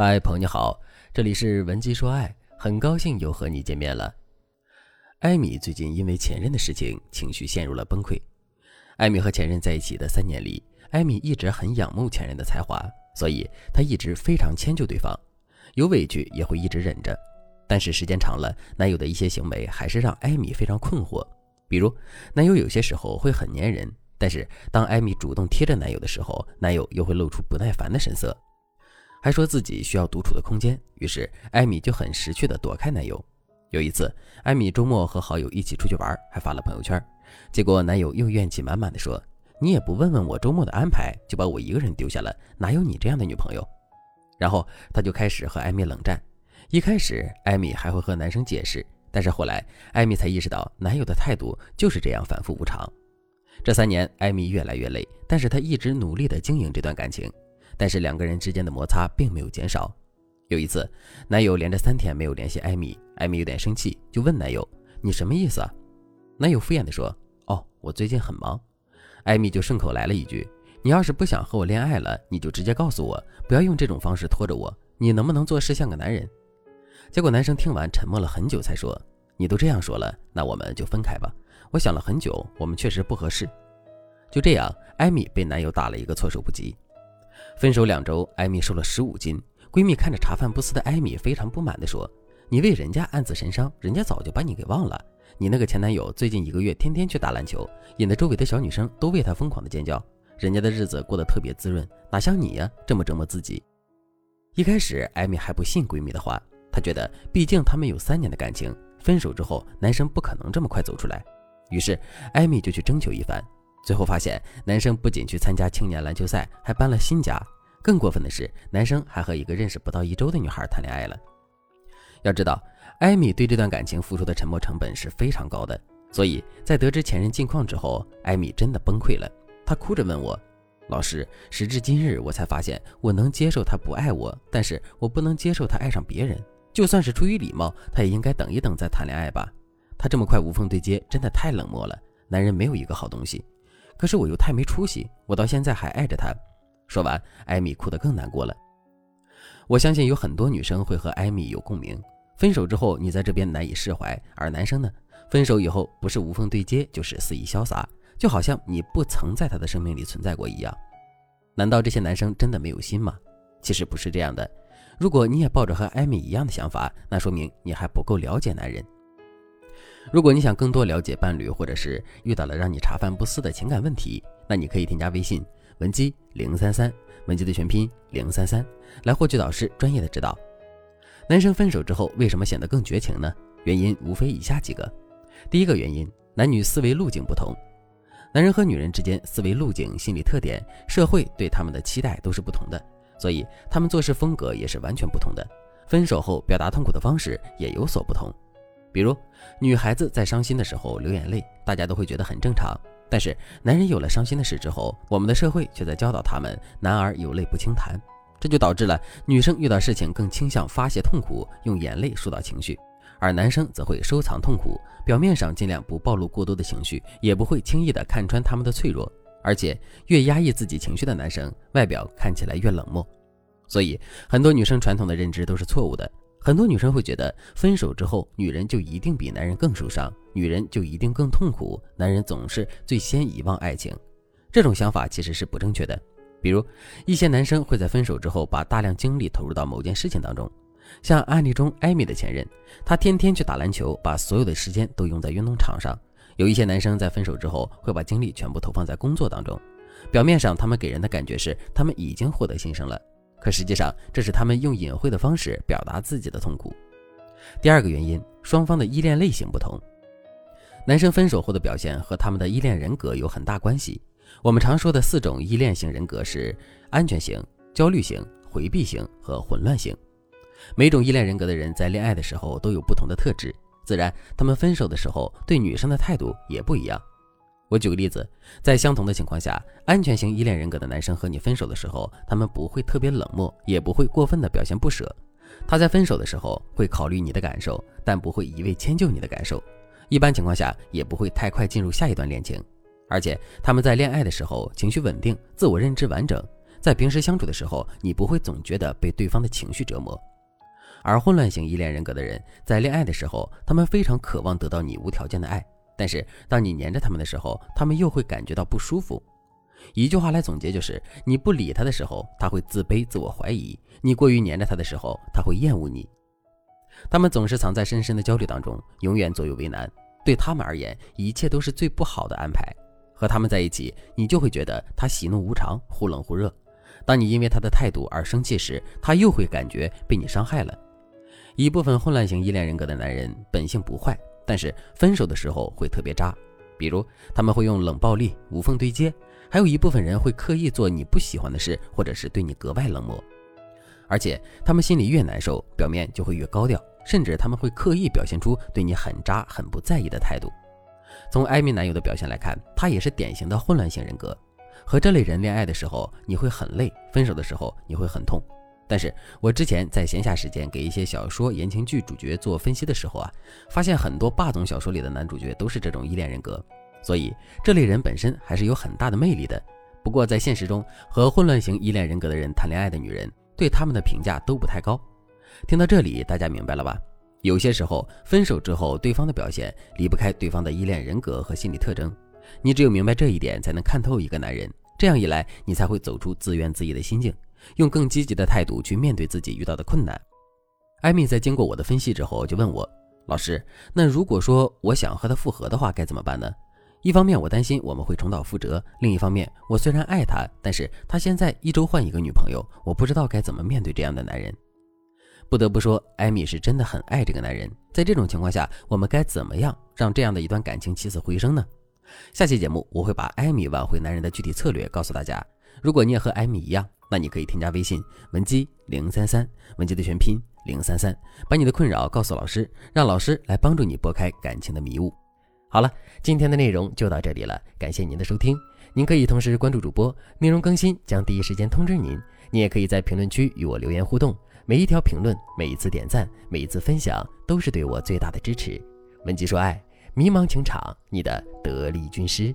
嗨，朋友你好，这里是文姬说爱，很高兴又和你见面了。艾米最近因为前任的事情，情绪陷入了崩溃。艾米和前任在一起的三年里，艾米一直很仰慕前任的才华，所以她一直非常迁就对方，有委屈也会一直忍着。但是时间长了，男友的一些行为还是让艾米非常困惑。比如，男友有些时候会很粘人，但是当艾米主动贴着男友的时候，男友又会露出不耐烦的神色。还说自己需要独处的空间，于是艾米就很识趣的躲开男友。有一次，艾米周末和好友一起出去玩，还发了朋友圈，结果男友又怨气满满的说：“你也不问问我周末的安排，就把我一个人丢下了，哪有你这样的女朋友？”然后他就开始和艾米冷战。一开始，艾米还会和男生解释，但是后来艾米才意识到男友的态度就是这样反复无常。这三年，艾米越来越累，但是她一直努力的经营这段感情。但是两个人之间的摩擦并没有减少。有一次，男友连着三天没有联系艾米，艾米有点生气，就问男友：“你什么意思啊？”男友敷衍地说：“哦，我最近很忙。”艾米就顺口来了一句：“你要是不想和我恋爱了，你就直接告诉我，不要用这种方式拖着我。你能不能做事像个男人？”结果男生听完沉默了很久，才说：“你都这样说了，那我们就分开吧。我想了很久，我们确实不合适。”就这样，艾米被男友打了一个措手不及。分手两周，艾米瘦了十五斤。闺蜜看着茶饭不思的艾米，非常不满地说：“你为人家暗自神伤，人家早就把你给忘了。你那个前男友最近一个月天天去打篮球，引得周围的小女生都为他疯狂的尖叫。人家的日子过得特别滋润，哪像你呀，这么折磨自己。”一开始，艾米还不信闺蜜的话，她觉得毕竟他们有三年的感情，分手之后男生不可能这么快走出来。于是，艾米就去征求一番。最后发现，男生不仅去参加青年篮球赛，还搬了新家。更过分的是，男生还和一个认识不到一周的女孩谈恋爱了。要知道，艾米对这段感情付出的沉没成本是非常高的。所以在得知前任近况之后，艾米真的崩溃了。她哭着问我：“老师，时至今日，我才发现，我能接受他不爱我，但是我不能接受他爱上别人。就算是出于礼貌，他也应该等一等再谈恋爱吧。他这么快无缝对接，真的太冷漠了。男人没有一个好东西。”可是我又太没出息，我到现在还爱着他。说完，艾米哭得更难过了。我相信有很多女生会和艾米有共鸣。分手之后，你在这边难以释怀，而男生呢，分手以后不是无缝对接，就是肆意潇洒，就好像你不曾在他的生命里存在过一样。难道这些男生真的没有心吗？其实不是这样的。如果你也抱着和艾米一样的想法，那说明你还不够了解男人。如果你想更多了解伴侣，或者是遇到了让你茶饭不思的情感问题，那你可以添加微信文姬零三三，文姬的全拼零三三，来获取导师专业的指导。男生分手之后为什么显得更绝情呢？原因无非以下几个：第一个原因，男女思维路径不同，男人和女人之间思维路径、心理特点、社会对他们的期待都是不同的，所以他们做事风格也是完全不同的，分手后表达痛苦的方式也有所不同。比如，女孩子在伤心的时候流眼泪，大家都会觉得很正常。但是，男人有了伤心的事之后，我们的社会却在教导他们“男儿有泪不轻弹”，这就导致了女生遇到事情更倾向发泄痛苦，用眼泪疏导情绪，而男生则会收藏痛苦，表面上尽量不暴露过多的情绪，也不会轻易的看穿他们的脆弱。而且，越压抑自己情绪的男生，外表看起来越冷漠。所以，很多女生传统的认知都是错误的。很多女生会觉得，分手之后，女人就一定比男人更受伤，女人就一定更痛苦，男人总是最先遗忘爱情。这种想法其实是不正确的。比如，一些男生会在分手之后把大量精力投入到某件事情当中，像案例中艾米的前任，他天天去打篮球，把所有的时间都用在运动场上。有一些男生在分手之后会把精力全部投放在工作当中，表面上他们给人的感觉是他们已经获得新生了。可实际上，这是他们用隐晦的方式表达自己的痛苦。第二个原因，双方的依恋类型不同。男生分手后的表现和他们的依恋人格有很大关系。我们常说的四种依恋型人格是安全型、焦虑型、回避型和混乱型。每种依恋人格的人在恋爱的时候都有不同的特质，自然他们分手的时候对女生的态度也不一样。我举个例子，在相同的情况下，安全型依恋人格的男生和你分手的时候，他们不会特别冷漠，也不会过分的表现不舍。他在分手的时候会考虑你的感受，但不会一味迁就你的感受。一般情况下，也不会太快进入下一段恋情。而且他们在恋爱的时候情绪稳定，自我认知完整。在平时相处的时候，你不会总觉得被对方的情绪折磨。而混乱型依恋人格的人，在恋爱的时候，他们非常渴望得到你无条件的爱，但是当你黏着他们的时候，他们又会感觉到不舒服。一句话来总结就是：你不理他的时候，他会自卑、自我怀疑；你过于黏着他的时候，他会厌恶你。他们总是藏在深深的焦虑当中，永远左右为难。对他们而言，一切都是最不好的安排。和他们在一起，你就会觉得他喜怒无常、忽冷忽热。当你因为他的态度而生气时，他又会感觉被你伤害了。一部分混乱型依恋人格的男人本性不坏，但是分手的时候会特别渣，比如他们会用冷暴力、无缝对接。还有一部分人会刻意做你不喜欢的事，或者是对你格外冷漠。而且他们心里越难受，表面就会越高调，甚至他们会刻意表现出对你很渣、很不在意的态度。从艾米男友的表现来看，他也是典型的混乱型人格。和这类人恋爱的时候，你会很累；分手的时候，你会很痛。但是我之前在闲暇时间给一些小说言情剧主角做分析的时候啊，发现很多霸总小说里的男主角都是这种依恋人格，所以这类人本身还是有很大的魅力的。不过在现实中，和混乱型依恋人格的人谈恋爱的女人，对他们的评价都不太高。听到这里，大家明白了吧？有些时候，分手之后，对方的表现离不开对方的依恋人格和心理特征。你只有明白这一点，才能看透一个男人。这样一来，你才会走出自怨自艾的心境，用更积极的态度去面对自己遇到的困难。艾米在经过我的分析之后，就问我：“老师，那如果说我想和他复合的话，该怎么办呢？一方面我担心我们会重蹈覆辙，另一方面我虽然爱他，但是他现在一周换一个女朋友，我不知道该怎么面对这样的男人。”不得不说，艾米是真的很爱这个男人。在这种情况下，我们该怎么样让这样的一段感情起死回生呢？下期节目我会把艾米挽回男人的具体策略告诉大家。如果你也和艾米一样，那你可以添加微信文姬零三三，文姬的全拼零三三，把你的困扰告诉老师，让老师来帮助你拨开感情的迷雾。好了，今天的内容就到这里了，感谢您的收听。您可以同时关注主播，内容更新将第一时间通知您。你也可以在评论区与我留言互动。每一条评论，每一次点赞，每一次分享，都是对我最大的支持。文姬说爱，迷茫情场，你的得力军师。